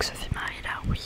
avec Sophie Marie oui,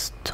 podcast.